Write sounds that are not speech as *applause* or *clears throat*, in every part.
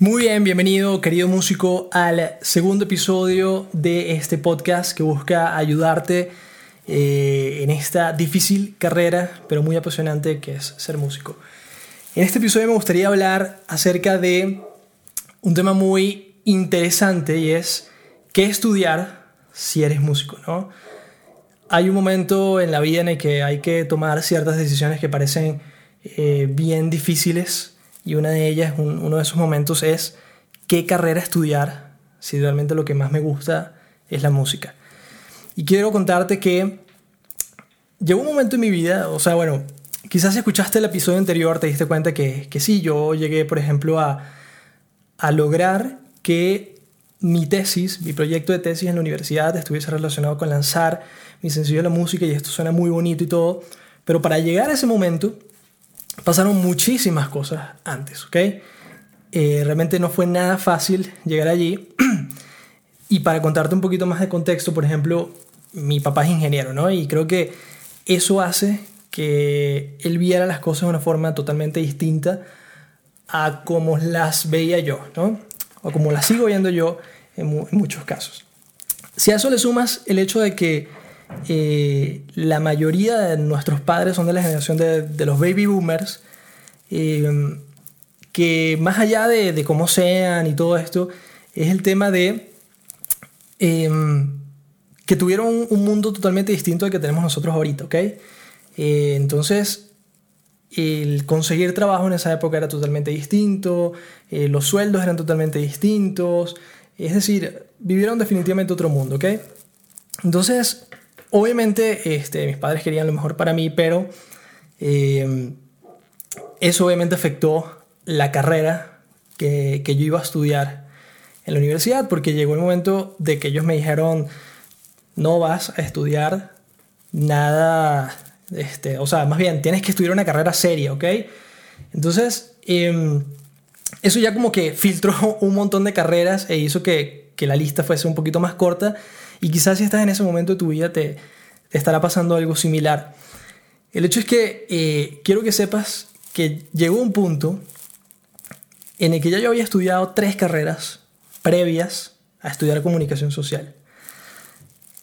Muy bien, bienvenido querido músico al segundo episodio de este podcast que busca ayudarte eh, en esta difícil carrera, pero muy apasionante que es ser músico. En este episodio me gustaría hablar acerca de un tema muy interesante y es qué estudiar si eres músico, ¿no? Hay un momento en la vida en el que hay que tomar ciertas decisiones que parecen eh, bien difíciles y una de ellas, uno de esos momentos es qué carrera estudiar si realmente lo que más me gusta es la música. Y quiero contarte que llegó un momento en mi vida, o sea, bueno, quizás si escuchaste el episodio anterior te diste cuenta que, que sí, yo llegué, por ejemplo, a, a lograr que mi tesis, mi proyecto de tesis en la universidad estuviese relacionado con lanzar mi sencillo de la música y esto suena muy bonito y todo, pero para llegar a ese momento pasaron muchísimas cosas antes, ¿ok? Eh, realmente no fue nada fácil llegar allí. *clears throat* y para contarte un poquito más de contexto, por ejemplo, mi papá es ingeniero, ¿no? Y creo que eso hace que él viera las cosas de una forma totalmente distinta a como las veía yo, ¿no? O como las sigo viendo yo en, en muchos casos. Si a eso le sumas el hecho de que eh, la mayoría de nuestros padres son de la generación de, los baby boomers, eh, que más allá de, cómo sean y todo esto, es el tema de em, que tuvieron un, mundo totalmente distinto al que tenemos nosotros ahorita, ¿ok? Eh, entonces, el conseguir trabajo en esa época era totalmente distinto, los sueldos eran totalmente distintos, es decir, vivieron definitivamente otro mundo, ¿ok? Entonces, Obviamente, este, mis padres querían lo mejor para mí, pero em, eso obviamente afectó la carrera que, que, yo iba a estudiar en la universidad, porque llegó el momento de que ellos me dijeron, no vas a estudiar nada, este, o sea, más bien, tienes que estudiar una carrera seria, ¿ok? Entonces, em, eso ya como que filtró *laughs* un montón de carreras e hizo que, que la lista fuese un poquito más corta y quizás si estás en ese momento de tu vida te, estará pasando algo similar. El hecho es que eh, quiero que sepas que llegó un punto en el que ya yo había estudiado tres carreras previas a estudiar comunicación social.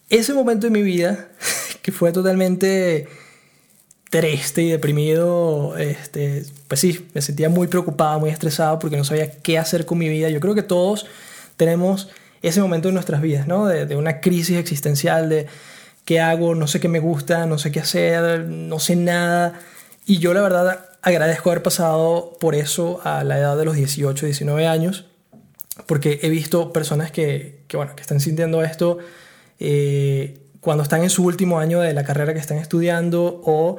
Ese momento de mi vida, *laughs* que fue totalmente triste y deprimido, este, pues sí, me sentía muy preocupado, muy estresado porque no sabía qué hacer con mi vida. Yo creo que todos tenemos ese momento en nuestras vidas, ¿no? De, una crisis existencial, de qué hago, no sé qué me gusta, no sé qué hacer, no sé nada. Y yo la verdad agradezco haber pasado por eso a la edad de los 18, 19 años, porque he visto personas que, que bueno, que están sintiendo esto eh, cuando están en su último año de la carrera que están estudiando o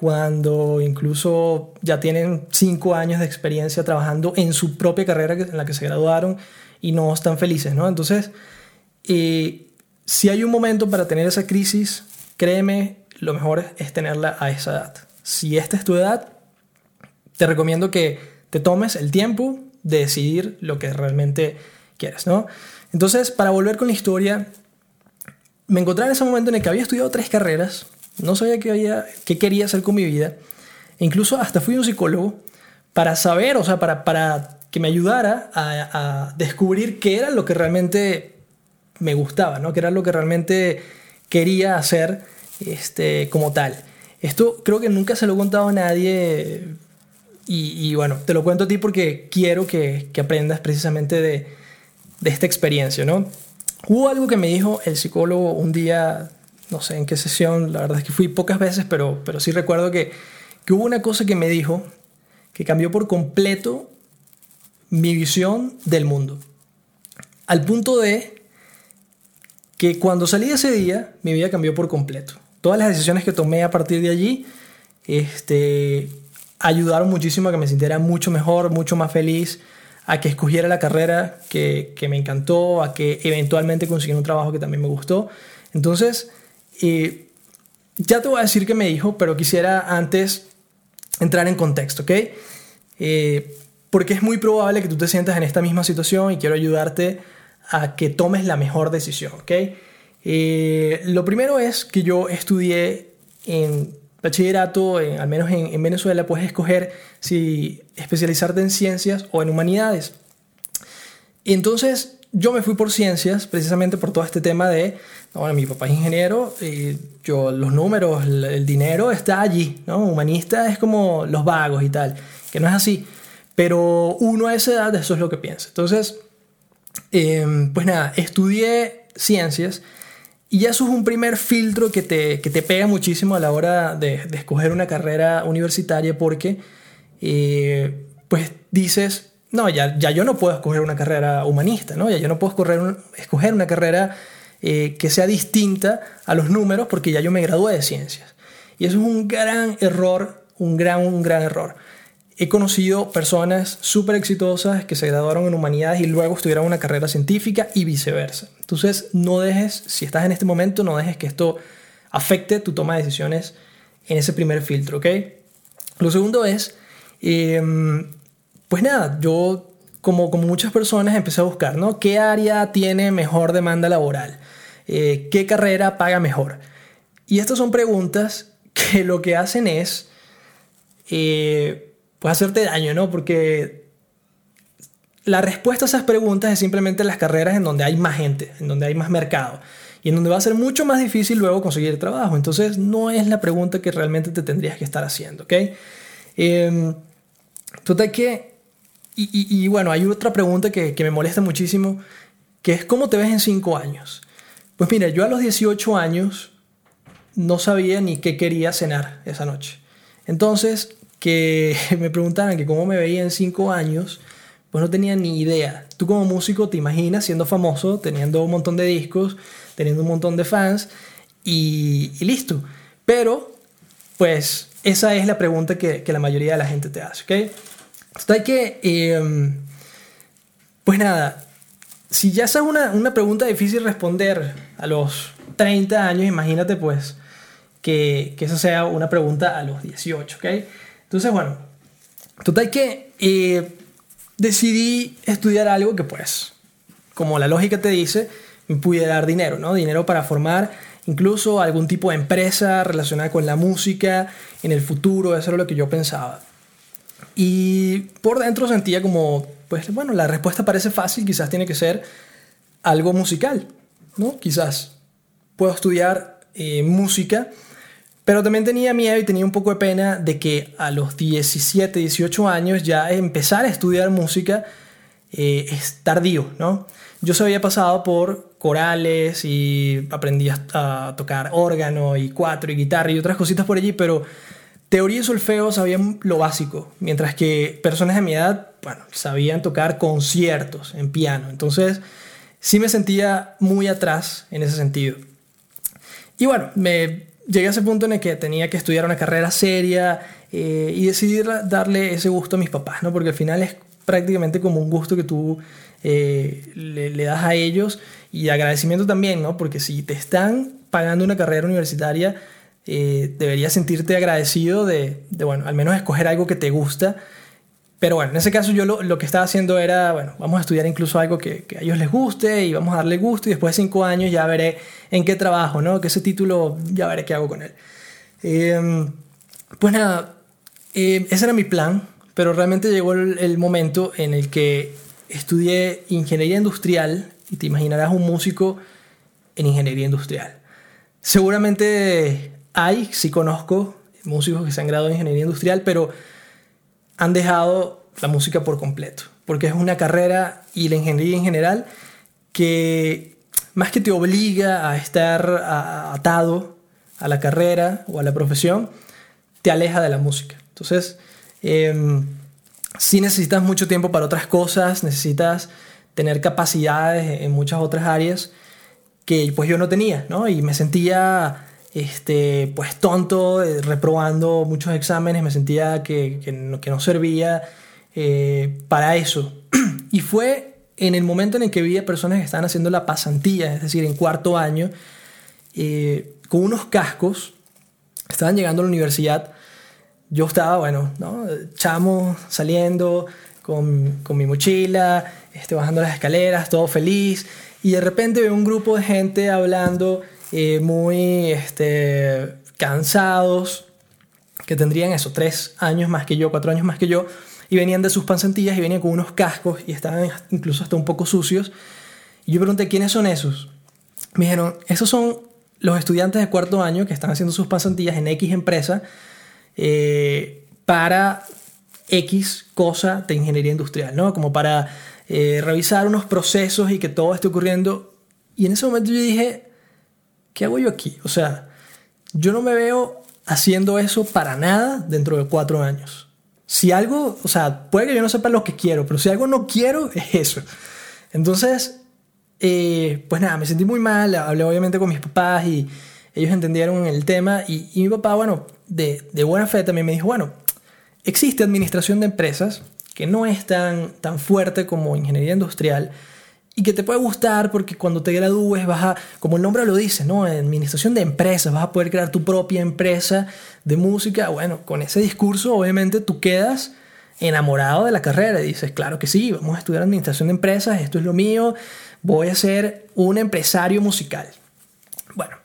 cuando incluso ya tienen cinco años de experiencia trabajando en su propia carrera en la que se graduaron y no están felices, ¿no? Entonces, eh, si hay un momento para tener esa crisis, créeme, lo mejor es tenerla a esa edad. Si esta es tu edad, te recomiendo que te tomes el tiempo de decidir lo que realmente quieres, ¿no? Entonces, para volver con la historia, me encontré en ese momento en el que había estudiado tres carreras, no sabía qué, había, qué quería hacer con mi vida, e incluso hasta fui a un psicólogo para saber, o sea, para, para que me ayudara a, descubrir qué era lo que realmente me gustaba, ¿no? qué era lo que realmente quería hacer este, como tal. Esto creo que nunca se lo he contado a nadie y, bueno, te lo cuento a ti porque quiero que, que aprendas precisamente de, de, esta experiencia, ¿no? Hubo algo que me dijo el psicólogo un día, no sé en qué sesión, la verdad es que fui pocas veces, pero, pero sí recuerdo que, que hubo una cosa que me dijo que cambió por completo mi visión del mundo. Al punto de que cuando salí de ese día, mi vida cambió por completo. Todas las decisiones que tomé a partir de allí este, ayudaron muchísimo a que me sintiera mucho mejor, mucho más feliz, a que escogiera la carrera que, que me encantó, a que eventualmente consiguiera un trabajo que también me gustó. Entonces, eh, ya te voy a decir qué me dijo, pero quisiera antes entrar en contexto, ¿ok? Eh, porque es muy probable que tú te sientas en esta misma situación y quiero ayudarte a que tomes la mejor decisión, ¿ok? Eh, lo primero es que yo estudié en bachillerato, al menos en, Venezuela, puedes escoger si especializarte en ciencias o en humanidades. Entonces yo me fui por ciencias precisamente por todo este tema de, bueno, mi papá es ingeniero, y yo los números, el, dinero está allí, ¿no? Humanista es como los vagos y tal, que no es así. Pero uno a esa edad eso es lo que piensa. Entonces, em, pues nada, estudié ciencias y eso es un primer filtro que te, que te pega muchísimo a la hora de, de escoger una carrera universitaria porque eh, pues dices, no, ya, ya yo no puedo escoger una carrera humanista, ¿no? ya yo no puedo escoger, escoger una carrera eh, que sea distinta a los números porque ya yo me gradué de ciencias. Y eso es un gran error, un gran, un gran error. He conocido personas súper exitosas que se graduaron en humanidades y luego estudiaron una carrera científica y viceversa. Entonces, no dejes, si estás en este momento, no dejes que esto afecte tu toma de decisiones en ese primer filtro, ¿ok? Lo segundo es, em, pues nada, yo como, como muchas personas empecé a buscar, ¿no? ¿Qué área tiene mejor demanda laboral? Eh, ¿Qué carrera paga mejor? Y estas son preguntas *laughs* que lo que hacen es... Eh, pues hacerte daño, ¿no? Porque la respuesta a esas preguntas es simplemente las carreras en donde hay más gente, en donde hay más mercado y en donde va a ser mucho más difícil luego conseguir trabajo. Entonces no es la pregunta que realmente te tendrías que estar haciendo, ¿ok? Eh, total que, y, bueno, hay otra pregunta que, que me molesta muchísimo, que es ¿cómo te ves en 5 años? Pues mira, yo a los 18 años no sabía ni qué quería cenar esa noche. Entonces, que *laughs* me preguntaran que cómo me veía en cinco años, pues no tenía ni idea. Tú como músico te imaginas siendo famoso, teniendo un montón de discos, teniendo un montón de fans y, listo. Pero, pues, esa es la pregunta que, la mayoría de la gente te hace, ¿ok? Entonces que, em, pues nada, si ya es una, una pregunta difícil responder a los 30 años, imagínate pues que, que esa sea una pregunta a los 18, ¿ok? Entonces, bueno, total que eh, decidí estudiar algo que pues, como la lógica te dice, me pudiera dar dinero, ¿no? Dinero para formar incluso algún tipo de empresa relacionada con la música en el futuro, eso era lo que yo pensaba. Y por dentro sentía como, pues bueno, la respuesta parece fácil, quizás tiene que ser algo musical, ¿no? Quizás puedo estudiar eh, música pero también tenía miedo y tenía un poco de pena de que a los 17, 18 años ya empezar a estudiar música eh, es tardío, ¿no? Yo se había pasado por corales y aprendí a, tocar órgano y cuatro y guitarra y otras cositas por allí, pero teoría y solfeo sabían lo básico, mientras que personas de mi edad, bueno, sabían tocar conciertos en piano. Entonces, sí me sentía muy atrás en ese sentido. Y bueno, me llegué a ese punto en el que tenía que estudiar una carrera seria eh, y decidí darle ese gusto a mis papás, ¿no? Porque al final es prácticamente como un gusto que tú eh, le, das a ellos y agradecimiento también, ¿no? Porque si te están pagando una carrera universitaria, eh, deberías sentirte agradecido de, de, bueno, al menos escoger algo que te gusta pero bueno, en ese caso yo lo, que estaba haciendo era, bueno, vamos a estudiar incluso algo que, a ellos les guste y vamos a darle gusto y después de cinco años ya veré en qué trabajo, ¿no? Que ese título ya veré qué hago con él. Em, pues nada, em, ese era mi plan, pero realmente llegó el, momento en el que estudié ingeniería industrial y te imaginarás un músico en ingeniería industrial. Seguramente hay, sí conozco músicos que se han graduado en ingeniería industrial, pero han dejado la música por completo, porque es una carrera y la ingeniería en general que más que te obliga a estar atado a la carrera o a la profesión, te aleja de la música. Entonces, eh, si necesitas mucho tiempo para otras cosas, necesitas tener capacidades en muchas otras áreas que pues yo no tenía, ¿no? Y me sentía este, pues tonto, eh, reprobando muchos exámenes, me sentía que, que, no, servía eh, para eso. *clears throat* y fue en el momento en el que vi a personas que estaban haciendo la pasantía, es decir, en cuarto año, eh, con unos cascos, estaban llegando a la universidad. Yo estaba, bueno, ¿no? chamo, saliendo con, con mi mochila, este, bajando las escaleras, todo feliz, y de repente veo un grupo de gente hablando muy este, cansados, que tendrían eso, tres años más que yo, cuatro años más que yo, y venían de sus pasantillas y venían con unos cascos y estaban incluso hasta un poco sucios. Y yo pregunté, ¿quiénes son esos? Me dijeron, esos son los estudiantes de cuarto año que están haciendo sus pasantillas en X empresa eh, para X cosa de ingeniería industrial, ¿no? Como para eh, revisar unos procesos y que todo esté ocurriendo. Y en ese momento yo dije, ¿qué hago yo aquí? O sea, yo no me veo haciendo eso para nada dentro de cuatro años. Si algo, o sea, puede que yo no sepa lo que quiero, pero si algo no quiero, *laughs* es eso. Entonces, eh, pues nada, me sentí muy mal, hablé obviamente con mis papás y ellos entendieron el tema y, y mi papá, bueno, de, de, buena fe también me dijo, bueno, existe administración de empresas que no es tan, tan fuerte como ingeniería industrial, y que te puede gustar porque cuando te gradúes vas a, como el nombre lo dice, ¿no? Administración de empresas, vas a poder crear tu propia empresa de música. Bueno, con ese discurso obviamente tú quedas enamorado de la carrera y dices, claro que sí, vamos a estudiar administración de empresas, esto es lo mío, voy a ser un empresario musical. Bueno,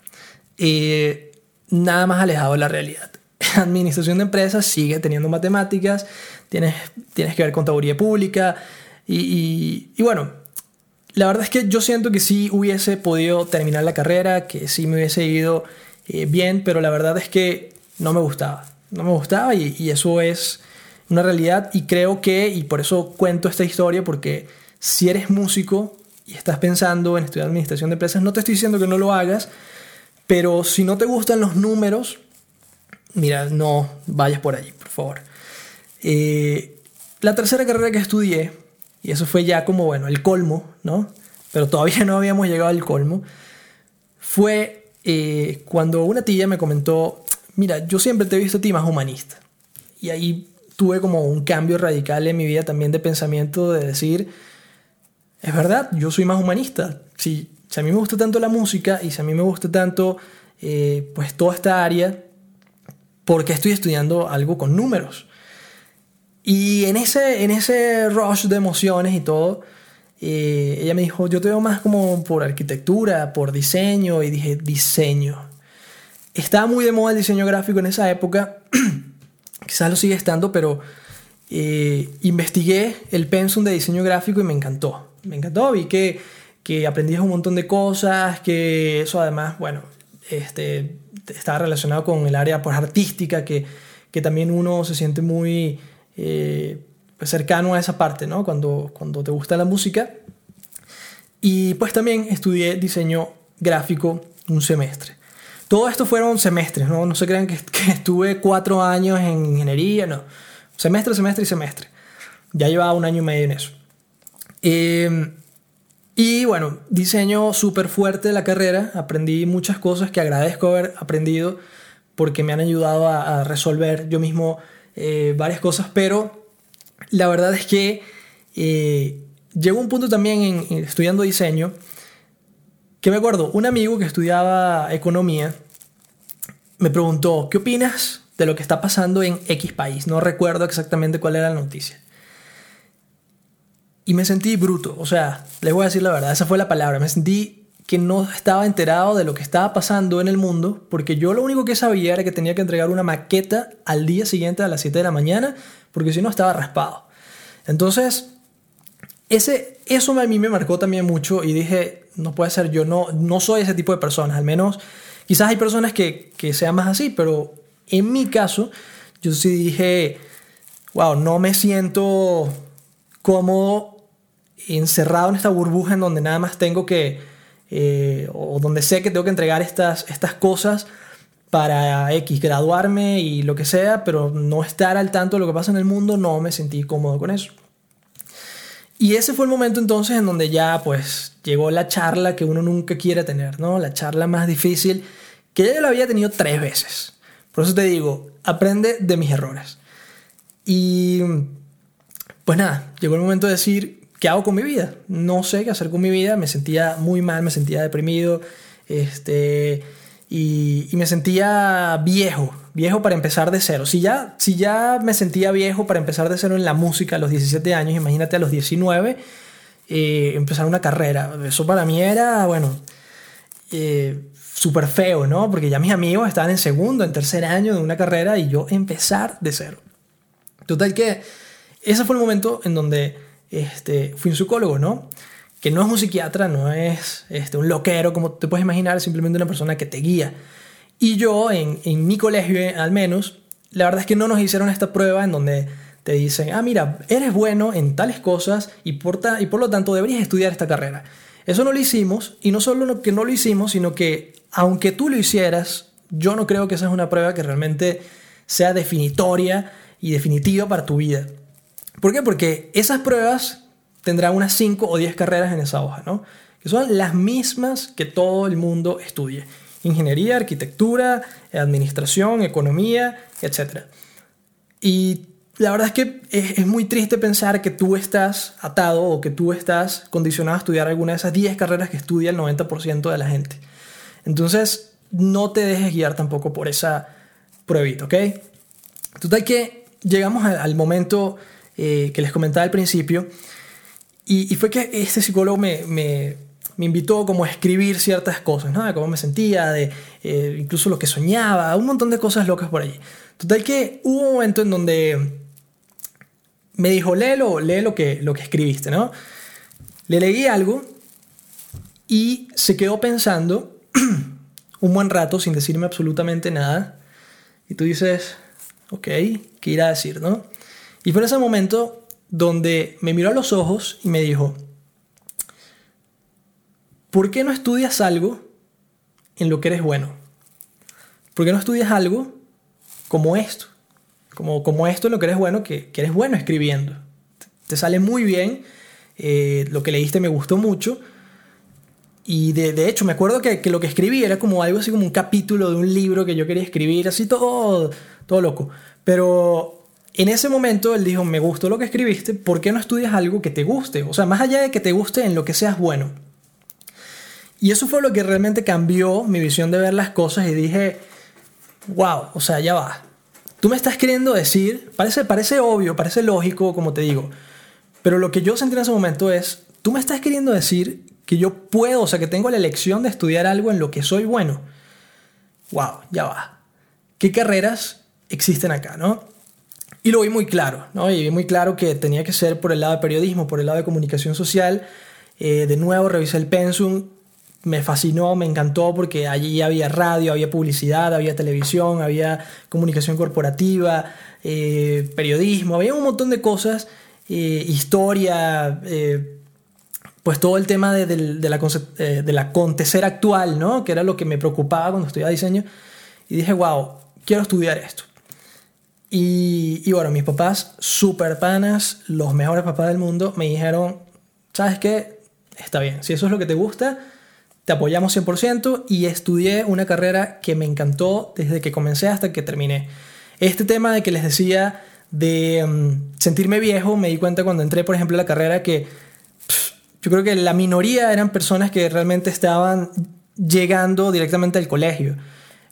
eh, nada más alejado de la realidad. *laughs* Administración de empresas sigue teniendo matemáticas, tienes, tienes que ver contaduría pública y, y bueno, la verdad es que yo siento que sí hubiese podido terminar la carrera, que sí me hubiese ido eh, bien, pero la verdad es que no me gustaba. No me gustaba y, eso es una realidad y creo que, y por eso cuento esta historia, porque si eres músico y estás pensando en estudiar administración de empresas, no te estoy diciendo que no lo hagas, pero si no te gustan los números, mira, no vayas por allí, por favor. Eh, la tercera carrera que estudié y eso fue ya como, bueno, el colmo, ¿no? Pero todavía *laughs* no habíamos llegado al colmo. Fue eh, cuando una tía me comentó, mira, yo siempre te he visto a ti más humanista. Y ahí tuve como un cambio radical en mi vida también de pensamiento de decir, es verdad, yo soy más humanista. Si, a mí me gusta tanto la música y si a mí me gusta tanto eh, pues toda esta área, ¿por qué estoy estudiando algo con números? Y en ese, en ese rush de emociones y todo, eh, ella me dijo, yo te veo más como por arquitectura, por diseño, y dije, diseño. Estaba muy de moda el diseño gráfico en esa época, *clears throat* quizás lo sigue estando, pero eh, investigué el pensum de diseño gráfico y me encantó. Me encantó, vi que, que aprendí un montón de cosas, que eso además, bueno, este, estaba relacionado con el área pues, artística, que, que también uno se siente muy eh, cercano a esa parte, ¿no? Cuando, cuando te gusta la música. Y pues también estudié diseño gráfico un semestre. Todo esto fueron semestres, ¿no? No se crean que, estuve cuatro años en ingeniería, no. Semestre, semestre y semestre. Ya llevaba un año y medio en eso. Eh, y bueno, diseño súper fuerte de la carrera. Aprendí muchas cosas que agradezco haber aprendido porque me han ayudado a resolver yo mismo eh, varias cosas, pero la verdad es que eh, llegó un punto también en, estudiando diseño que me acuerdo, un amigo que estudiaba economía me preguntó, ¿qué opinas de lo que está pasando en X país? No recuerdo exactamente cuál era la noticia. Y me sentí bruto, o sea, les voy a decir la verdad, esa fue la palabra, me sentí que no estaba enterado de lo que estaba pasando en el mundo, porque yo lo único que sabía era que tenía que entregar una maqueta al día siguiente a las 7 de la mañana, porque si no estaba raspado. Entonces, ese, eso a mí me marcó también mucho y dije, no puede ser, yo no, no soy ese tipo de personas, al menos quizás hay personas que, que sean más así, pero en mi caso, yo sí dije, wow, no me siento cómodo encerrado en esta burbuja en donde nada más tengo que eh, o donde sé que tengo que entregar estas, estas cosas para X, graduarme y lo que sea, pero no estar al tanto de lo que pasa en el mundo, no me sentí cómodo con eso. Y ese fue el momento entonces en donde ya pues llegó la charla que uno nunca quiere tener, ¿no? La charla más difícil que ya yo la había tenido tres veces. Por eso te digo, aprende de mis errores. Y pues nada, llegó el momento de decir, ¿qué hago con mi vida? No sé qué hacer con mi vida, me sentía muy mal, me sentía deprimido, este, y, me sentía viejo, viejo para empezar de cero. Si ya, si ya me sentía viejo para empezar de cero en la música a los 17 años, imagínate a los 19 eh, empezar una carrera. Eso para mí era, bueno, eh, súper feo, ¿no? Porque ya mis amigos estaban en segundo, en tercer año de una carrera y yo empezar de cero. Total que ese fue el momento en donde este, fui un psicólogo, ¿no? Que no es un psiquiatra, no es este, un loquero, como te puedes imaginar, simplemente una persona que te guía. Y yo, en, en mi colegio al menos, la verdad es que no nos hicieron esta prueba en donde te dicen, ah, mira, eres bueno en tales cosas y por, y por lo tanto deberías estudiar esta carrera. Eso no lo hicimos y no solo que no lo hicimos, sino que aunque tú lo hicieras, yo no creo que esa es una prueba que realmente sea definitoria y definitiva para tu vida. ¿Por qué? Porque esas pruebas tendrán unas 5 o 10 carreras en esa hoja, ¿no? Que son las mismas que todo el mundo estudie. Ingeniería, arquitectura, administración, economía, etc. Y la verdad es que es, muy triste pensar que tú estás atado o que tú estás condicionado a estudiar alguna de esas 10 carreras que estudia el 90% de la gente. Entonces, no te dejes guiar tampoco por esa pruebita, ¿ok? Total que llegamos al, momento eh, que les comentaba al principio y, fue que este psicólogo me, invitó como a escribir ciertas cosas, ¿no? De cómo me sentía, de eh, incluso lo que soñaba, un montón de cosas locas por allí. Total que hubo un momento en donde me dijo, léelo, lee lo que, lo que escribiste, ¿no? Le leí algo y se quedó pensando *clears throat* un buen rato sin decirme absolutamente nada. Y tú dices, ok, ¿qué irá a decir, no? Y fue en ese momento donde me miró a los ojos y me dijo, ¿por qué no estudias algo en lo que eres bueno? ¿Por qué no estudias algo como esto? Como, como esto en lo que eres bueno, que, que eres bueno escribiendo. Te sale muy bien, eh, lo que leíste me gustó mucho. Y de, de hecho, me acuerdo que, que, lo que escribí era como algo así como un capítulo de un libro que yo quería escribir, así todo, todo loco. Pero en ese momento él dijo, me gustó lo que escribiste, ¿por qué no estudias algo que te guste? O sea, más allá de que te guste en lo que seas bueno. Y eso fue lo que realmente cambió mi visión de ver las cosas y dije, wow, o sea, ya va. Tú me estás queriendo decir, parece, parece obvio, parece lógico, como te digo, pero lo que yo sentí en ese momento es, tú me estás queriendo decir que yo puedo, o sea, que tengo la elección de estudiar algo en lo que soy bueno. Wow, ya va. ¿Qué carreras existen acá, no? Y lo vi muy claro, ¿no? Y vi muy claro que tenía que ser por el lado de periodismo, por el lado de comunicación social. Eh, de nuevo revisé el pensum me fascinó, me encantó porque allí había radio, había publicidad, había televisión, había comunicación corporativa, eh, periodismo, había un montón de cosas, eh, historia, eh, pues todo el tema de, la, del acontecer actual, ¿no? que era lo que me preocupaba cuando estudiaba diseño. Y dije, wow, quiero estudiar esto. Y, y bueno, mis papás, super panas, los mejores papás del mundo, me dijeron, ¿sabes qué? Está bien, si eso es lo que te gusta, te apoyamos 100% y estudié una carrera que me encantó desde que comencé hasta que terminé. Este tema de que les decía de mm, sentirme viejo, me di cuenta cuando entré, por ejemplo, a la carrera que yo creo que la minoría eran personas que realmente estaban llegando directamente al colegio.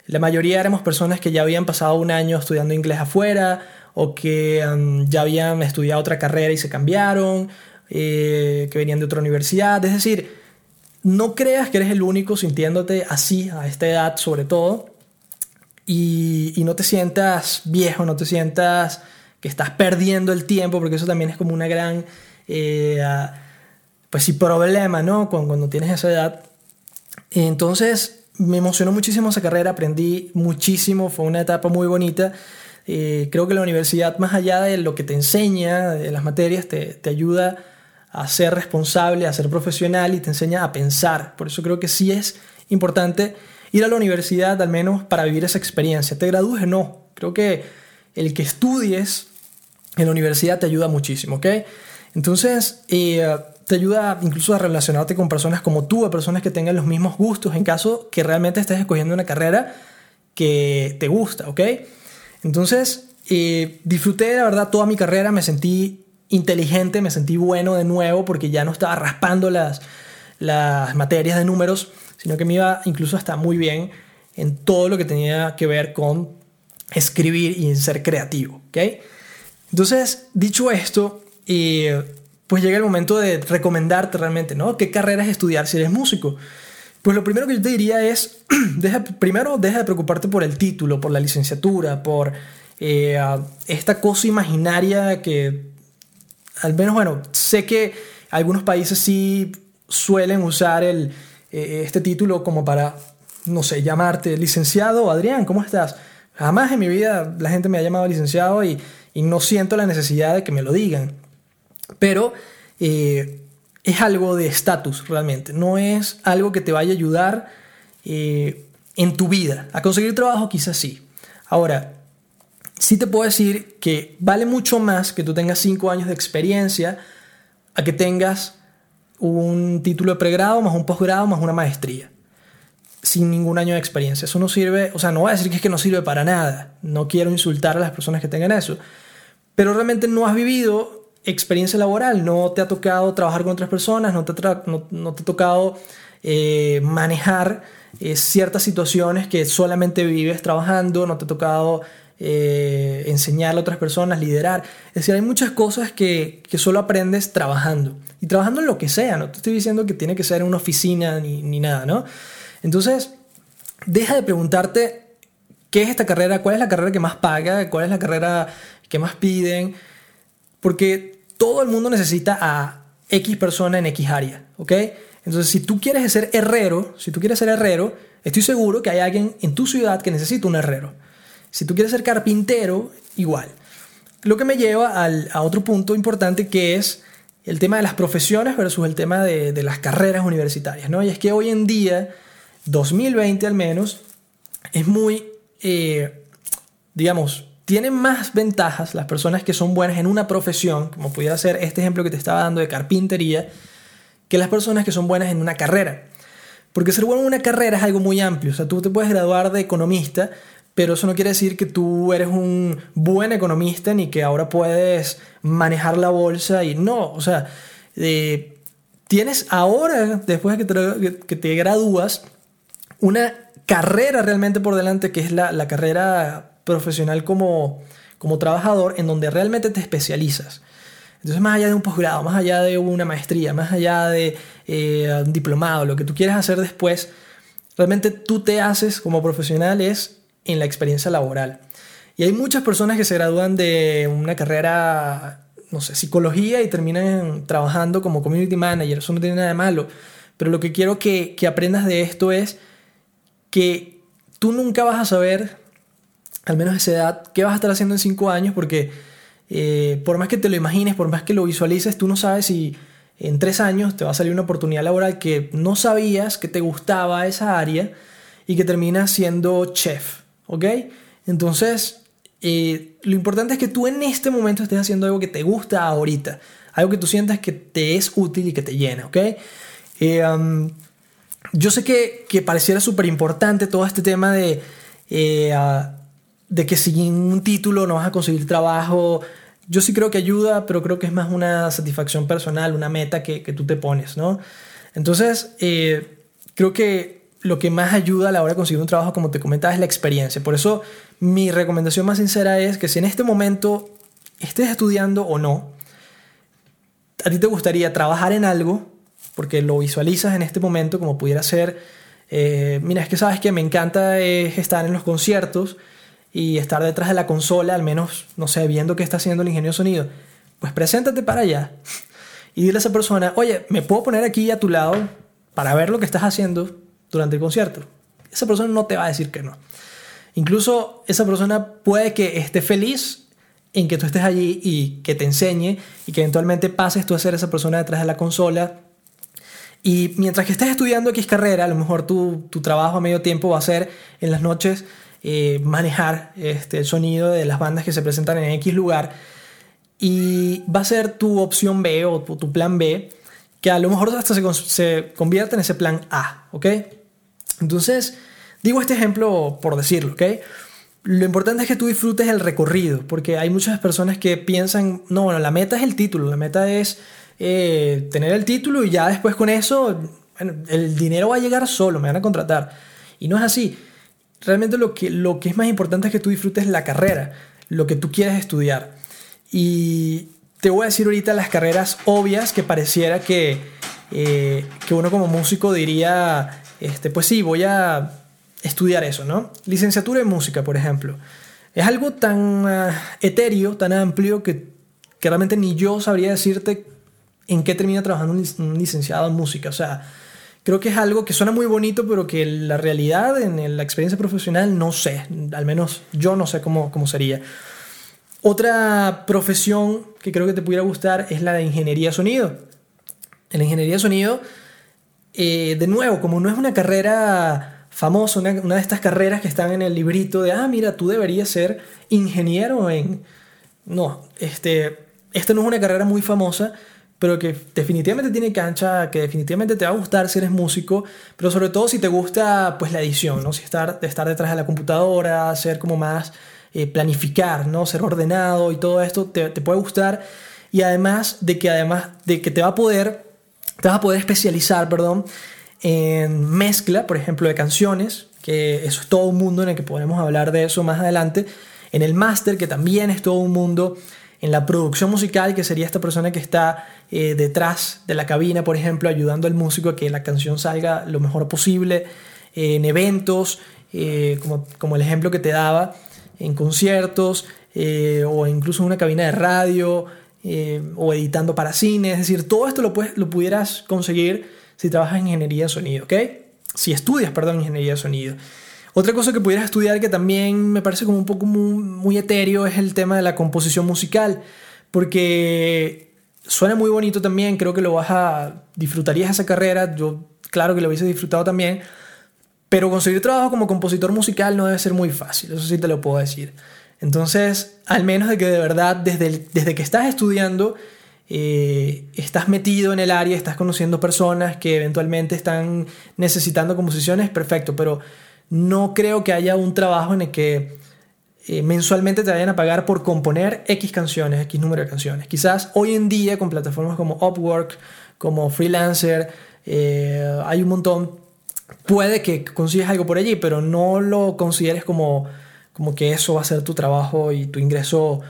La mayoría éramos personas que ya habían pasado un año estudiando inglés afuera o que mm, ya habían estudiado otra carrera y se cambiaron, eh, que venían de otra universidad. Es decir, no creas que eres el único sintiéndote así a esta edad sobre todo y, no te sientas viejo, no te sientas que estás perdiendo el tiempo porque eso también es como una gran, eh, pues sí, problema, ¿no? Cuando, cuando tienes esa edad. Entonces me emocionó muchísimo esa carrera, aprendí muchísimo, fue una etapa muy bonita. Eh, creo que la universidad, más allá de lo que te enseña, de las materias, te, te ayuda a ser responsable, a ser profesional y te enseña a pensar. Por eso creo que sí es importante ir a la universidad al menos para vivir esa experiencia. Te gradúes no. Creo que el que estudies en la universidad te ayuda muchísimo, ¿ok? Entonces, eh, te ayuda incluso a relacionarte con personas como tú, a personas que tengan los mismos gustos, en caso que realmente estés escogiendo una carrera que te gusta, ¿ok? Entonces, eh, disfruté la verdad toda mi carrera, me sentí inteligente, me sentí bueno de nuevo porque ya no estaba raspando las, las materias de números, sino que me iba incluso hasta muy bien en todo lo que tenía que ver con escribir y ser creativo, ¿ok? Entonces, dicho esto, eh, pues llega el momento de recomendarte realmente, ¿no? ¿Qué carreras estudiar si eres músico? Pues lo primero que yo te diría es, *clears throat* deja, primero deja de preocuparte por el título, por la licenciatura, por eh, esta cosa imaginaria que, al menos, bueno, sé que algunos países sí suelen usar eh, este título como para, no sé, llamarte licenciado, Adrián, ¿cómo estás? Jamás en mi vida la gente me ha llamado licenciado y no siento la necesidad de que me lo digan. Pero eh, es algo de estatus realmente, no es algo que te vaya a ayudar eh, en tu vida. A conseguir trabajo quizás sí. Ahora, sí te puedo decir que vale mucho más que tú tengas 5 años de experiencia a que tengas un título de pregrado más un posgrado más una maestría sin ningún año de experiencia. Eso no sirve, o sea, no voy a decir que es que no sirve para nada. No quiero insultar a las personas que tengan eso. Pero realmente no has vivido experiencia laboral, no te ha tocado trabajar con otras personas, no te, no, te ha tocado eh, manejar eh, ciertas situaciones que solamente vives trabajando, no te ha tocado eh, enseñarle a otras personas, liderar. Es decir, hay muchas cosas que, que, solo aprendes trabajando. Y trabajando en lo que sea, no te estoy diciendo que tiene que ser en una oficina ni, ni nada, ¿no? Entonces, deja de preguntarte qué es esta carrera, cuál es la carrera que más paga, cuál es la carrera que más piden, porque todo el mundo necesita a X persona en X área, ¿ok? Entonces, si tú quieres ser herrero, si tú quieres ser herrero, estoy seguro que hay alguien en tu ciudad que necesita un herrero. Si tú quieres ser carpintero, igual. Lo que me lleva a otro punto importante que es el tema de las profesiones versus el tema de, de las carreras universitarias, ¿no? Y es que hoy en día 2020 al menos, es muy, eh, digamos, tienen más ventajas las personas que son buenas en una profesión, como pudiera ser este ejemplo que te estaba dando de carpintería, que las personas que son buenas en una carrera. Porque ser bueno en una carrera es algo muy amplio. O sea, tú te puedes graduar de economista, pero eso no quiere decir que tú eres un buen economista ni que ahora puedes manejar la bolsa y no. O sea, eh, tienes ahora, después de que te, que te gradúas, una carrera realmente por delante, que es la, carrera profesional como, como trabajador, en donde realmente te especializas. Entonces, más allá de un posgrado, más allá de una maestría, más allá de eh, un diplomado, lo que tú quieres hacer después, realmente tú te haces como profesional es en la experiencia laboral. Y hay muchas personas que se gradúan de una carrera, no sé, psicología y terminan trabajando como community manager. Eso no tiene nada de malo. Pero lo que quiero que, que aprendas de esto es que tú nunca vas a saber, al menos esa edad, qué vas a estar haciendo en cinco años, porque eh, por más que te lo imagines, por más que lo visualices, tú no sabes si en tres años te va a salir una oportunidad laboral que no sabías que te gustaba esa área y que terminas siendo chef, ¿ok? Entonces, eh, lo importante es que tú en este momento estés haciendo algo que te gusta ahorita, algo que tú sientas que te es útil y que te llena, ¿ok? Eh, um, yo sé que, que pareciera súper importante todo este tema de, de que sin un título no vas a conseguir trabajo. Yo sí creo que ayuda, pero creo que es más una satisfacción personal, una meta que, que tú te pones, ¿no? Entonces, eh, creo que lo que más ayuda a la hora de conseguir un trabajo, como te comentaba, es la experiencia. Por eso mi recomendación más sincera es que si en este momento estés estudiando o no, a ti te gustaría trabajar en algo, porque lo visualizas en este momento como pudiera ser, eh, mira, es que sabes que me encanta estar en los conciertos y estar detrás de la consola, al menos, no sé, viendo qué está haciendo el ingeniero de sonido. Pues preséntate para allá y dile a esa persona, oye, ¿me puedo poner aquí a tu lado para ver lo que estás haciendo durante el concierto? Esa persona no te va a decir que no. Incluso esa persona puede que esté feliz en que tú estés allí y que te enseñe y que eventualmente pases tú a ser esa persona detrás de la consola y mientras que estés estudiando X carrera, a lo mejor tu, tu trabajo a medio tiempo va a ser en las noches eh, manejar este, el sonido de las bandas que se presentan en X lugar. Y va a ser tu opción B o tu, plan B que a lo mejor hasta se, se convierte en ese plan A, ¿ok? Entonces, digo este ejemplo por decirlo, ¿ok? Lo importante es que tú disfrutes el recorrido, porque hay muchas personas que piensan, no, bueno, la meta es el título, la meta es eh, tener el título y ya después con eso, el dinero va a llegar solo, me van a contratar. Y no es así. Realmente lo que, lo que es más importante es que tú disfrutes la carrera, lo que tú quieres estudiar. Y te voy a decir ahorita las carreras obvias que pareciera que, eh, que uno como músico diría, este, pues sí, voy a estudiar eso, ¿no? Licenciatura en música, por ejemplo. Es algo tan uh, etéreo, tan amplio, que, que, realmente ni yo sabría decirte en qué termina trabajando un, licenciado en música. O sea, creo que es algo que suena muy bonito, pero que la realidad, en la experiencia profesional, no sé. Al menos yo no sé cómo, cómo sería. Otra profesión que creo que te pudiera gustar es la de ingeniería de sonido. En la ingeniería de sonido, eh, de nuevo, como no es una carrera famoso, una, de estas carreras que están en el librito de, ah, mira, tú deberías ser ingeniero en... No, este, esta no es una carrera muy famosa, pero que definitivamente tiene cancha, que definitivamente te va a gustar si eres músico, pero sobre todo si te gusta pues la edición, ¿no? Si estar, estar detrás de la computadora, ser como más eh, planificar, ¿no? Ser ordenado y todo esto te, te puede gustar y además de que además de que te va a poder te vas a poder especializar, perdón, en mezcla, por ejemplo, de canciones, que eso es todo un mundo en el que podemos hablar de eso más adelante, en el máster, que también es todo un mundo, en la producción musical, que sería esta persona que está eh, detrás de la cabina, por ejemplo, ayudando al músico a que la canción salga lo mejor posible, en eventos, eh, como, como, el ejemplo que te daba, en conciertos, eh, o incluso en una cabina de radio, o editando para cine, es decir, todo esto lo, puedes, lo pudieras conseguir si trabajas en ingeniería de sonido, ¿ok? Si estudias, perdón, ingeniería de sonido. Otra cosa que pudieras estudiar que también me parece como un poco muy, etéreo es el tema de la composición musical, porque suena muy bonito también, creo que lo vas a disfrutarías esa carrera, yo claro que lo hubiese disfrutado también, pero conseguir trabajo como compositor musical no debe ser muy fácil, eso sí te lo puedo decir. Entonces, al menos de que de verdad desde, desde que estás estudiando eh, estás metido en el área, estás conociendo personas que eventualmente están necesitando composiciones, perfecto, pero no creo que haya un trabajo en el que eh, mensualmente te vayan a pagar por componer X canciones, X número de canciones. Quizás hoy en día con plataformas como Upwork, como Freelancer, eh, hay un montón, puede que consigas algo por allí, pero no lo consideres como, como que eso va a ser tu trabajo y tu ingreso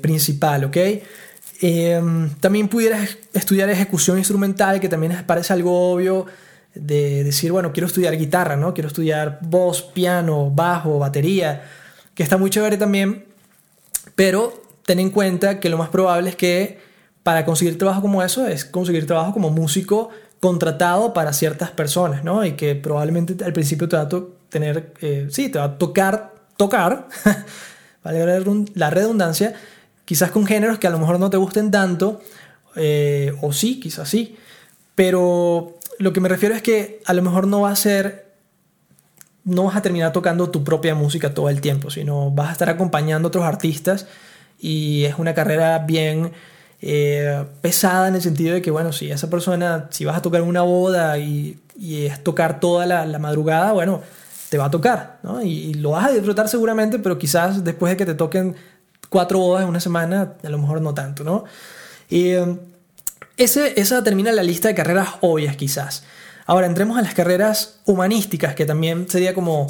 principal, ¿ok? Em, también pudieras estudiar ejecución instrumental, que también parece algo obvio de decir, bueno, quiero estudiar guitarra, ¿no? Quiero estudiar voz, piano, bajo, batería, que está muy chévere también, pero ten en cuenta que lo más probable es que para conseguir trabajo como eso es conseguir trabajo como músico contratado para ciertas personas, ¿no? Y que probablemente al principio te va a tener, eh, sí, te va a tocar, tocar, *laughs* vale la redundancia, quizás con géneros que a lo mejor no te gusten tanto, eh, o sí, quizás sí, pero lo que me refiero es que a lo mejor no va a ser, no vas a terminar tocando tu propia música todo el tiempo, sino vas a estar acompañando a otros artistas y es una carrera bien eh, pesada en el sentido de que, bueno, si esa persona, si vas a tocar una boda y, es tocar toda la, madrugada, bueno, te va a tocar, ¿no? y, lo vas a disfrutar seguramente, pero quizás después de que te toquen cuatro bodas en una semana, a lo mejor no tanto, ¿no? Um, ese, esa termina la lista de carreras obvias quizás. Ahora entremos a las carreras humanísticas, que también sería como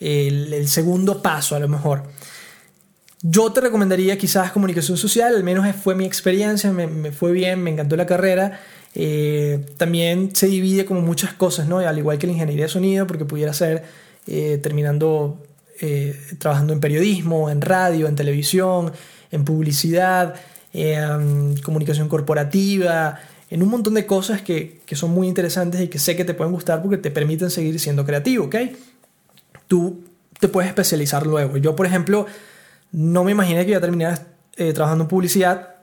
el, segundo paso a lo mejor. Yo te recomendaría quizás comunicación social, al menos fue mi experiencia, me, fue bien, me encantó la carrera. Eh, también se divide como muchas cosas, ¿no? Al igual que la ingeniería de sonido, porque pudiera ser eh, terminando eh, trabajando en periodismo, en radio, en televisión, en publicidad, en comunicación corporativa, en un montón de cosas que, son muy interesantes y que sé que te pueden gustar porque te permiten seguir siendo creativo, ¿ok? Tú te puedes especializar luego. Yo, por ejemplo, no me imaginé que iba a terminar eh, trabajando en publicidad,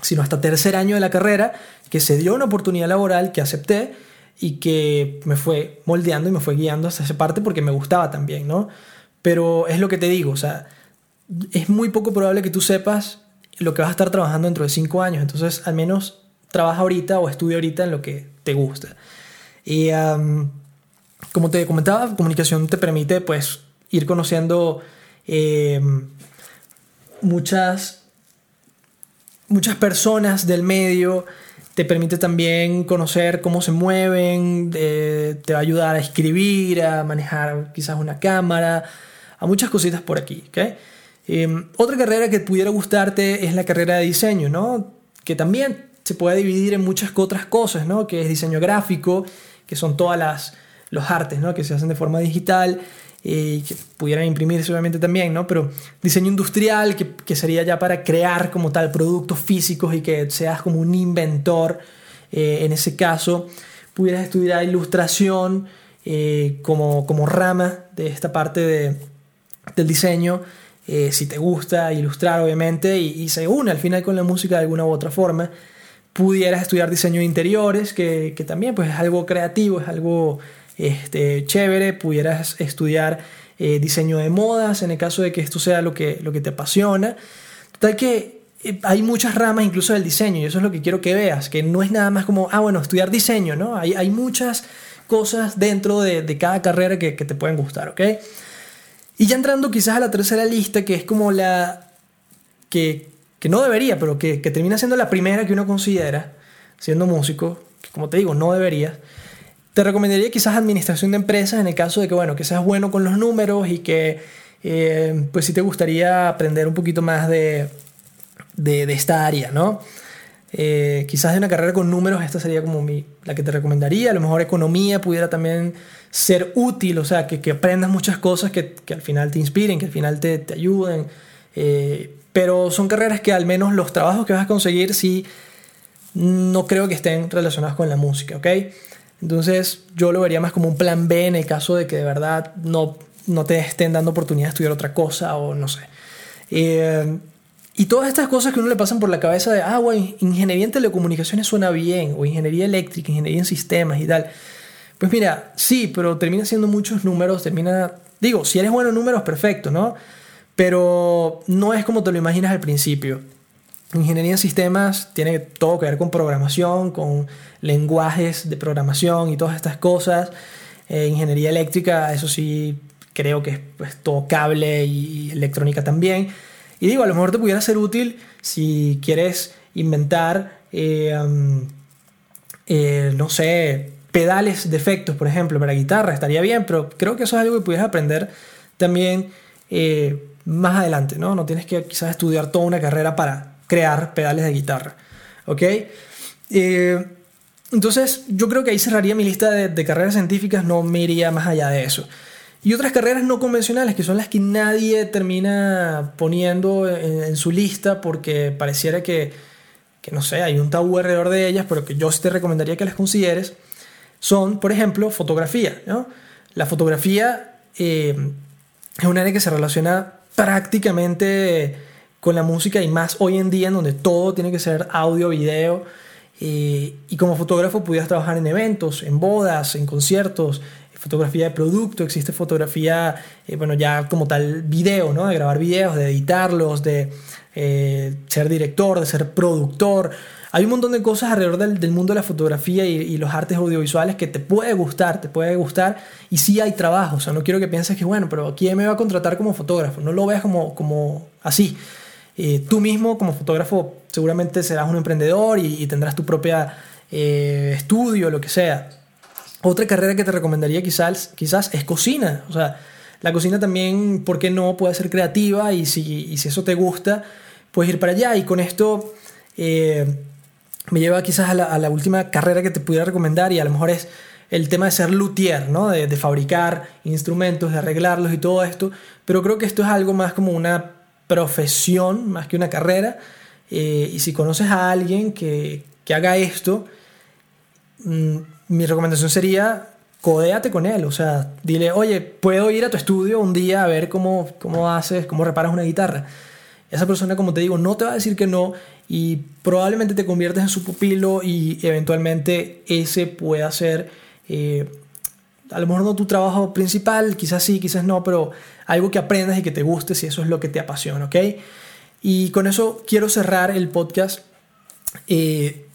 sino hasta tercer año de la carrera, que se dio una oportunidad laboral que acepté y que me fue moldeando y me fue guiando hasta esa parte porque me gustaba también, ¿no? Pero es lo que te digo, o sea, es muy poco probable que tú sepas lo que vas a estar trabajando dentro de cinco años. Entonces, al menos trabaja ahorita o estudia ahorita en lo que te gusta. Y como te comentaba, comunicación te permite pues ir conociendo em, muchas, muchas personas del medio, te permite también conocer cómo se mueven, te va a ayudar a escribir, a manejar quizás una cámara, a muchas cositas por aquí. Em, otra carrera que pudiera gustarte es la carrera de diseño, ¿no? que también se puede dividir en muchas otras cosas, ¿no? que es diseño gráfico, que son todas las los artes, ¿no? Que se hacen de forma digital y que pudieran imprimirse obviamente también, ¿no? Pero diseño industrial, que, que, sería ya para crear como tal productos físicos y que seas como un inventor. Eh, en ese caso, pudieras estudiar ilustración eh, como, como rama de esta parte de, del diseño. Eh, si te gusta ilustrar obviamente y, y, se une al final con la música de alguna u otra forma, pudieras estudiar diseño de interiores, que, que también pues, es algo creativo, es algo este, chévere, pudieras estudiar eh, diseño de modas en el caso de que esto sea lo que, lo que te apasiona. Total que eh, hay muchas ramas incluso del diseño y eso es lo que quiero que veas, que no es nada más como, ah, bueno, estudiar diseño, ¿no? Hay, hay muchas cosas dentro de, de cada carrera que, que, te pueden gustar, ¿ok? Y ya entrando quizás a la tercera lista, que es como la que, que no debería, pero que, que termina siendo la primera que uno considera, siendo músico, que como te digo, no debería, te recomendaría quizás administración de empresas en el caso de que, bueno, que seas bueno con los números y que, eh, pues sí te gustaría aprender un poquito más de, de, esta área, ¿no? Eh, quizás de una carrera con números, esta sería como mi, la que te recomendaría. A lo mejor economía pudiera también ser útil, o sea, que, que aprendas muchas cosas que, que, al final te inspiren, que al final te, te ayuden. Eh, pero son carreras que al menos los trabajos que vas a conseguir sí no creo que estén relacionados con la música, ¿ok? Entonces yo lo vería más como un plan B en el caso de que de verdad no, no te estén dando oportunidad de estudiar otra cosa o no sé. Eh, y todas estas cosas que uno le pasan por la cabeza de, ah, bueno, ingeniería en telecomunicaciones suena bien, o ingeniería eléctrica, ingeniería en sistemas y tal. Pues mira, sí, pero termina siendo muchos números, termina, digo, si eres bueno en números, perfecto, ¿no? Pero no es como te lo imaginas al principio. Ingeniería en sistemas tiene todo que ver con programación, con lenguajes de programación y todas estas cosas. Eh, ingeniería eléctrica, eso sí, creo que es pues, todo cable y electrónica también. Y digo, a lo mejor te pudiera ser útil si quieres inventar, eh, eh, no sé, pedales de efectos, por ejemplo, para guitarra, estaría bien, pero creo que eso es algo que pudieras aprender también más adelante, ¿no? No tienes que quizás estudiar toda una carrera para crear pedales de guitarra. ¿Ok? Eh, entonces, yo creo que ahí cerraría mi lista de, carreras científicas, no me iría más allá de eso. Y otras carreras no convencionales, que son las que nadie termina poniendo en, su lista porque pareciera que, que, no sé, hay un tabú alrededor de ellas, pero que yo sí te recomendaría que las consideres, son, por ejemplo, fotografía. ¿no? La fotografía eh, es un área que se relaciona prácticamente con la música y más hoy en día en donde todo tiene que ser audio, video. Eh, y como fotógrafo pudieras trabajar en eventos, en bodas, en conciertos, fotografía de producto, existe fotografía, eh, bueno, ya como tal video, ¿no? De grabar videos, de editarlos, de eh, ser director, de ser productor. Hay un montón de cosas alrededor del, mundo de la fotografía y, y, los artes audiovisuales que te puede gustar, te puede gustar y sí hay trabajo. O sea, no quiero que pienses que, bueno, pero ¿quién me va a contratar como fotógrafo? No lo veas como, como así. Eh, tú mismo como fotógrafo seguramente serás un emprendedor y, tendrás tu propia eh, estudio, lo que sea. Otra carrera que te recomendaría quizás, quizás es cocina. O sea, la cocina también, ¿por qué no? Puede ser creativa y si, si eso te gusta, puedes ir para allá. Y con esto eh, me lleva quizás a la, última carrera que te pudiera recomendar y a lo mejor es el tema de ser luthier, ¿no? De, de fabricar instrumentos, de arreglarlos y todo esto. Pero creo que esto es algo más como una profesión más que una carrera. Eh, y si conoces a alguien que, que haga esto, mm, mi recomendación sería codéate con él. O sea, dile, oye, puedo ir a tu estudio un día a ver cómo, cómo haces, cómo reparas una guitarra. Esa persona, como te digo, no te va a decir que no y probablemente te conviertes en su pupilo y eventualmente ese pueda ser, eh, a lo mejor no tu trabajo principal, quizás sí, quizás no, pero algo que aprendas y que te guste si eso es lo que te apasiona, ¿ok? Y con eso quiero cerrar el podcast. Eh,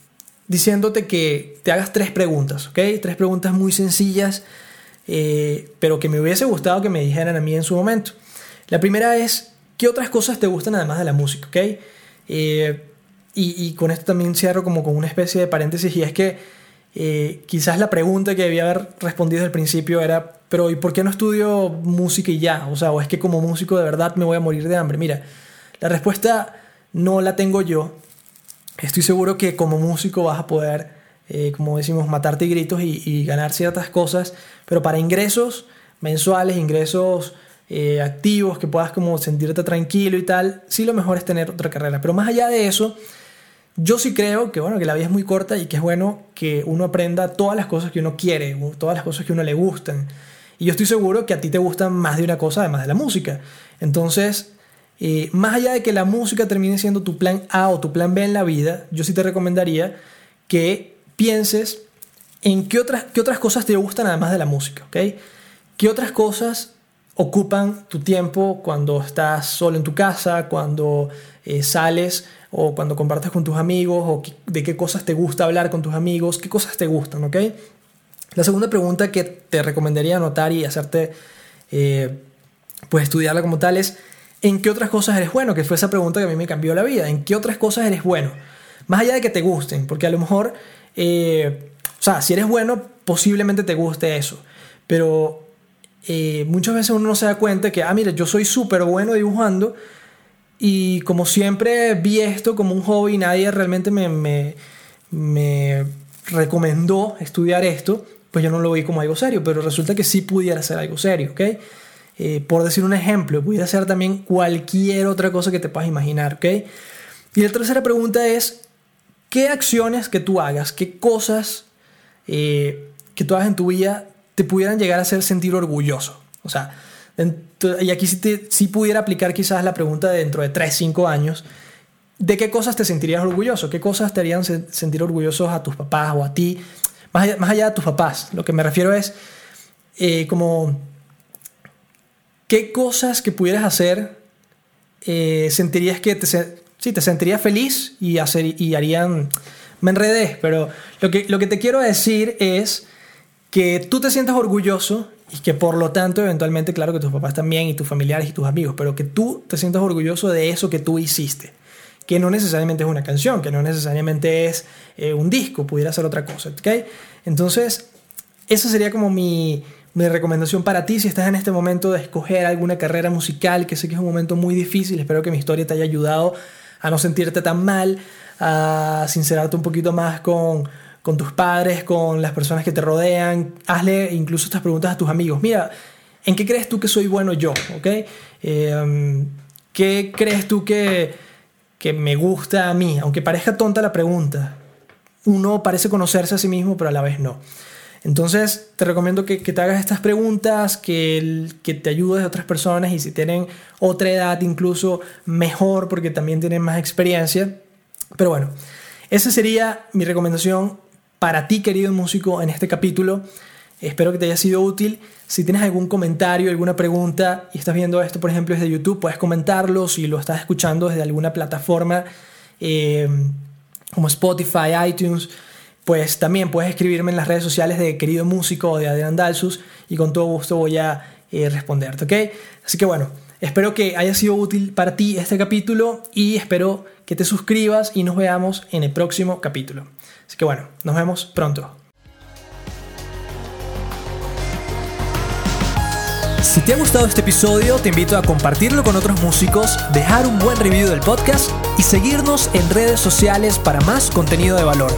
diciéndote que te hagas tres preguntas, ¿ok? Tres preguntas muy sencillas, eh, pero que me hubiese gustado que me dijeran a mí en su momento. La primera es, ¿qué otras cosas te gustan además de la música, ¿ok? Eh, y, con esto también cierro como con una especie de paréntesis y es que eh, quizás la pregunta que debía haber respondido al principio era, pero ¿y por qué no estudio música y ya? O sea, o es que como músico de verdad me voy a morir de hambre. Mira, la respuesta no la tengo yo. Estoy seguro que como músico vas a poder, eh, como decimos, matarte gritos y, ganar ciertas cosas, pero para ingresos mensuales, ingresos eh, activos, que puedas como sentirte tranquilo y tal, sí lo mejor es tener otra carrera. Pero más allá de eso, yo sí creo que, bueno, que la vida es muy corta y que es bueno que uno aprenda todas las cosas que uno quiere, todas las cosas que uno le gustan. Y yo estoy seguro que a ti te gustan más de una cosa además de la música. Entonces, eh, más allá de que la música termine siendo tu plan A o tu plan B en la vida, yo sí te recomendaría que pienses en qué otras, qué otras cosas te gustan además de la música, ¿ok? ¿Qué otras cosas ocupan tu tiempo cuando estás solo en tu casa, cuando eh, sales o cuando compartes con tus amigos o de qué cosas te gusta hablar con tus amigos, qué cosas te gustan, ¿ok? La segunda pregunta que te recomendaría anotar y hacerte, eh, pues estudiarla como tal es, ¿en qué otras cosas eres bueno? Que fue esa pregunta que a mí me cambió la vida. ¿En qué otras cosas eres bueno? Más allá de que te gusten, porque a lo mejor, eh, o sea, si eres bueno, posiblemente te guste eso. Pero eh, muchas veces uno no se da cuenta que, ah, mira, yo soy súper bueno dibujando y como siempre vi esto como un hobby, nadie realmente me, me, me recomendó estudiar esto, pues yo no lo vi como algo serio, pero resulta que sí pudiera ser algo serio, ¿ok? Eh, por decir un ejemplo, pudiera ser también cualquier otra cosa que te puedas imaginar, ¿ok? Y la tercera pregunta es, ¿qué acciones que tú hagas, qué cosas eh, que tú hagas en tu vida te pudieran llegar a hacer sentir orgulloso? O sea, y aquí sí, pudiera aplicar quizás la pregunta de dentro de 3, 5 años, ¿de qué cosas te sentirías orgulloso? ¿Qué cosas te harían sentir orgullosos a tus papás o a ti? Más allá, de tus papás, lo que me refiero es eh, como ¿Qué cosas que pudieras hacer eh, sentirías que te, sí, te sentirías feliz y, hacer, y harían... Me enredé, pero lo que, lo que te quiero decir es que tú te sientas orgulloso y que por lo tanto eventualmente, claro que tus papás también y tus familiares y tus amigos, pero que tú te sientas orgulloso de eso que tú hiciste. Que no necesariamente es una canción, que no necesariamente es eh, un disco, pudiera ser otra cosa. ¿ok? Entonces, esa sería como mi, mi recomendación para ti si estás en este momento de escoger alguna carrera musical, que sé que es un momento muy difícil, espero que mi historia te haya ayudado a no sentirte tan mal, a sincerarte un poquito más con, con tus padres, con las personas que te rodean. Hazle incluso estas preguntas a tus amigos. Mira, ¿en qué crees tú que soy bueno yo? ¿Okay? Em, ¿Qué crees tú que, que me gusta a mí? Aunque parezca tonta la pregunta, uno parece conocerse a sí mismo, pero a la vez no. Entonces, te recomiendo que, te hagas estas preguntas, que, que te ayudes a otras personas y si tienen otra edad incluso mejor porque también tienen más experiencia. Pero bueno, esa sería mi recomendación para ti, querido músico, en este capítulo. Espero que te haya sido útil. Si tienes algún comentario, alguna pregunta y estás viendo esto, por ejemplo, desde YouTube, puedes comentarlo. Si lo estás escuchando desde alguna plataforma eh, como Spotify, iTunes, pues también puedes escribirme en las redes sociales de querido músico o de Adrián Dalsus y con todo gusto voy a eh, responderte, ¿ok? Así que bueno, espero que haya sido útil para ti este capítulo y espero que te suscribas y nos veamos en el próximo capítulo. Así que bueno, nos vemos pronto. Si te ha gustado este episodio, te invito a compartirlo con otros músicos, dejar un buen review del podcast y seguirnos en redes sociales para más contenido de valor.